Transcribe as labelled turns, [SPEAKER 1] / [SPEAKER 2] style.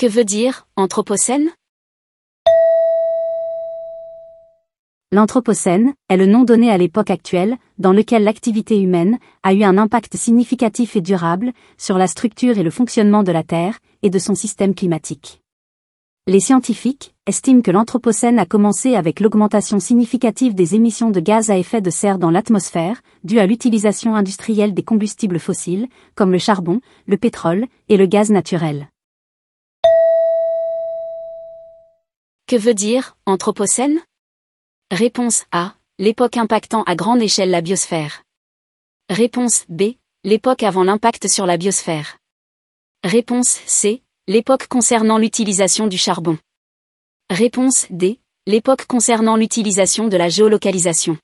[SPEAKER 1] Que veut dire Anthropocène?
[SPEAKER 2] L'Anthropocène est le nom donné à l'époque actuelle, dans lequel l'activité humaine a eu un impact significatif et durable sur la structure et le fonctionnement de la Terre et de son système climatique. Les scientifiques estiment que l'Anthropocène a commencé avec l'augmentation significative des émissions de gaz à effet de serre dans l'atmosphère, due à l'utilisation industrielle des combustibles fossiles, comme le charbon, le pétrole et le gaz naturel.
[SPEAKER 1] Que veut dire Anthropocène? Réponse A. L'époque impactant à grande échelle la biosphère. Réponse B. L'époque avant l'impact sur la biosphère. Réponse C. L'époque concernant l'utilisation du charbon. Réponse D. L'époque concernant l'utilisation de la géolocalisation.